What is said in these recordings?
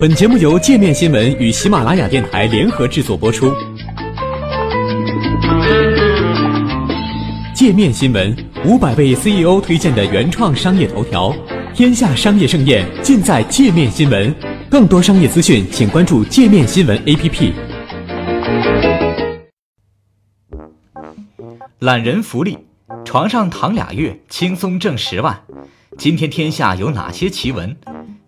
本节目由界面新闻与喜马拉雅电台联合制作播出。界面新闻五百位 CEO 推荐的原创商业头条，天下商业盛宴尽在界面新闻。更多商业资讯，请关注界面新闻 APP。懒人福利，床上躺俩月，轻松挣十万。今天天下有哪些奇闻？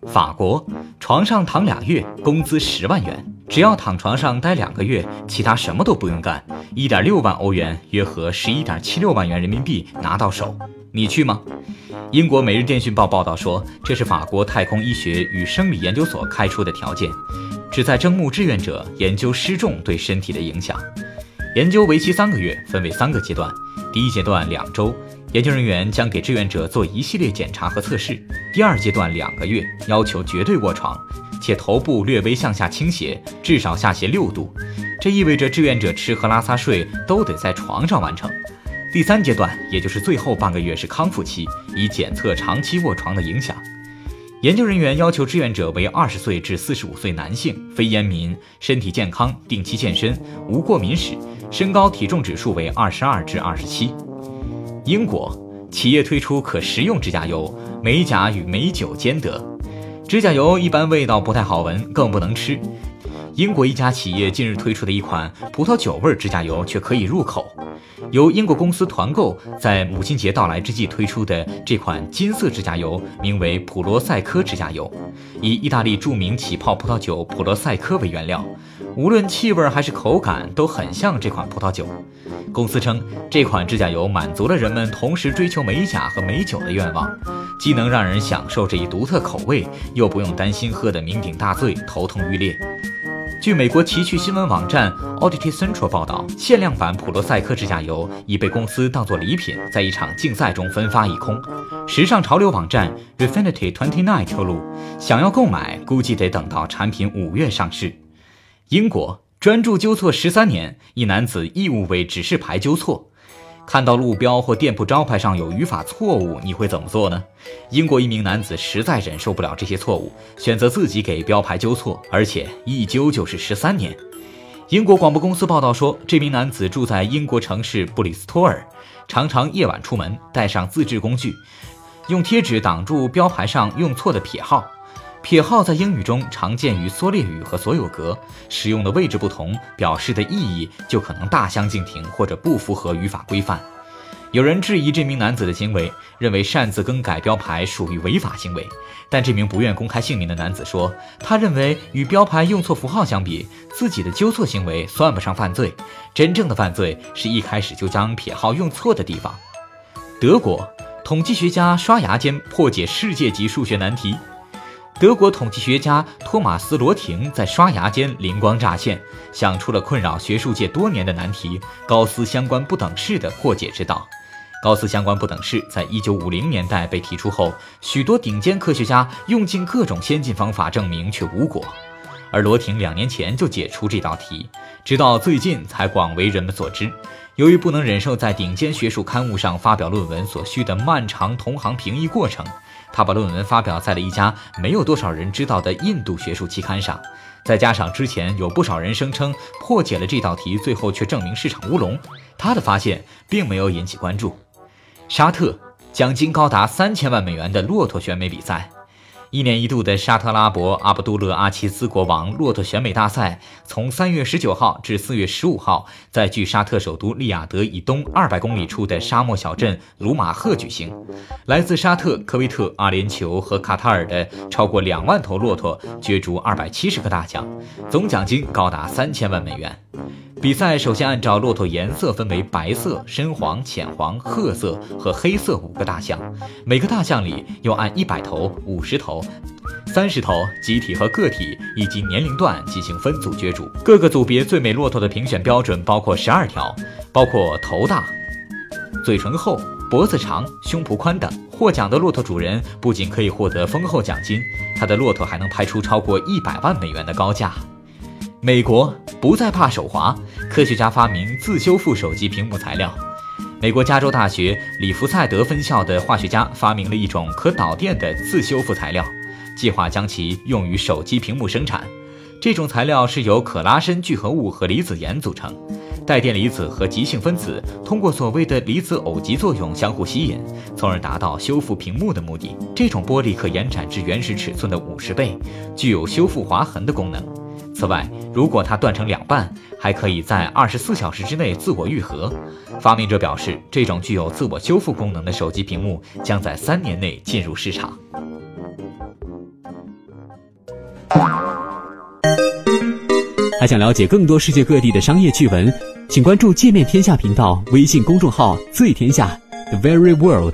法国床上躺俩月，工资十万元，只要躺床上待两个月，其他什么都不用干，一点六万欧元，约合十一点七六万元人民币拿到手，你去吗？英国《每日电讯报》报道说，这是法国太空医学与生理研究所开出的条件，旨在征募志愿者研究失重对身体的影响。研究为期三个月，分为三个阶段，第一阶段两周。研究人员将给志愿者做一系列检查和测试。第二阶段两个月，要求绝对卧床，且头部略微向下倾斜，至少下斜六度。这意味着志愿者吃喝拉撒睡都得在床上完成。第三阶段，也就是最后半个月是康复期，以检测长期卧床的影响。研究人员要求志愿者为二十岁至四十五岁男性，非烟民，身体健康，定期健身，无过敏史，身高体重指数为二十二至二十七。英国企业推出可食用指甲油，美甲与美酒兼得。指甲油一般味道不太好闻，更不能吃。英国一家企业近日推出的一款葡萄酒味指甲油却可以入口。由英国公司团购，在母亲节到来之际推出的这款金色指甲油，名为普罗塞科指甲油，以意大利著名起泡葡萄酒普罗塞科为原料，无论气味还是口感都很像这款葡萄酒。公司称，这款指甲油满足了人们同时追求美甲和美酒的愿望，既能让人享受这一独特口味，又不用担心喝得酩酊大醉、头痛欲裂。据美国奇趣新闻网站 Audit Central 报道，限量版普罗赛克指甲油已被公司当作礼品，在一场竞赛中分发一空。时尚潮流网站 Refinity Twenty Nine 透露，想要购买，估计得等到产品五月上市。英国专注纠错十三年，一男子义务为指示牌纠错。看到路标或店铺招牌上有语法错误，你会怎么做呢？英国一名男子实在忍受不了这些错误，选择自己给标牌纠错，而且一纠就是十三年。英国广播公司报道说，这名男子住在英国城市布里斯托尔，常常夜晚出门，带上自制工具，用贴纸挡住标牌上用错的撇号。撇号在英语中常见于缩略语和所有格，使用的位置不同，表示的意义就可能大相径庭或者不符合语法规范。有人质疑这名男子的行为，认为擅自更改标牌属于违法行为。但这名不愿公开姓名的男子说，他认为与标牌用错符号相比，自己的纠错行为算不上犯罪。真正的犯罪是一开始就将撇号用错的地方。德国统计学家刷牙间破解世界级数学难题。德国统计学家托马斯·罗廷在刷牙间灵光乍现，想出了困扰学术界多年的难题——高斯相关不等式的破解之道。高斯相关不等式在一九五零年代被提出后，许多顶尖科学家用尽各种先进方法证明，却无果。而罗婷两年前就解出这道题，直到最近才广为人们所知。由于不能忍受在顶尖学术刊物上发表论文所需的漫长同行评议过程。他把论文发表在了一家没有多少人知道的印度学术期刊上，再加上之前有不少人声称破解了这道题，最后却证明是场乌龙，他的发现并没有引起关注。沙特奖金高达三千万美元的骆驼选美比赛。一年一度的沙特拉伯阿卜杜勒阿齐兹国王骆驼选美大赛，从三月十九号至四月十五号，在距沙特首都利雅得以东二百公里处的沙漠小镇鲁马赫举行。来自沙特、科威特、阿联酋和卡塔尔的超过两万头骆驼角逐二百七十个大奖，总奖金高达三千万美元。比赛首先按照骆驼颜色分为白色、深黄、浅黄、褐色和黑色五个大项，每个大项里又按一百头、五十头、三十头集体和个体以及年龄段进行分组角逐。各个组别最美骆驼的评选标准包括十二条，包括头大、嘴唇厚、脖子长、胸脯宽等。获奖的骆驼主人不仅可以获得丰厚奖金，他的骆驼还能拍出超过一百万美元的高价。美国不再怕手滑，科学家发明自修复手机屏幕材料。美国加州大学里弗赛德分校的化学家发明了一种可导电的自修复材料，计划将其用于手机屏幕生产。这种材料是由可拉伸聚合物和离子盐组成，带电离子和极性分子通过所谓的离子偶极作用相互吸引，从而达到修复屏幕的目的。这种玻璃可延展至原始尺寸的五十倍，具有修复划痕的功能。此外，如果它断成两半，还可以在二十四小时之内自我愈合。发明者表示，这种具有自我修复功能的手机屏幕将在三年内进入市场。还想了解更多世界各地的商业趣闻，请关注“界面天下”频道微信公众号“最天下 The Very World”。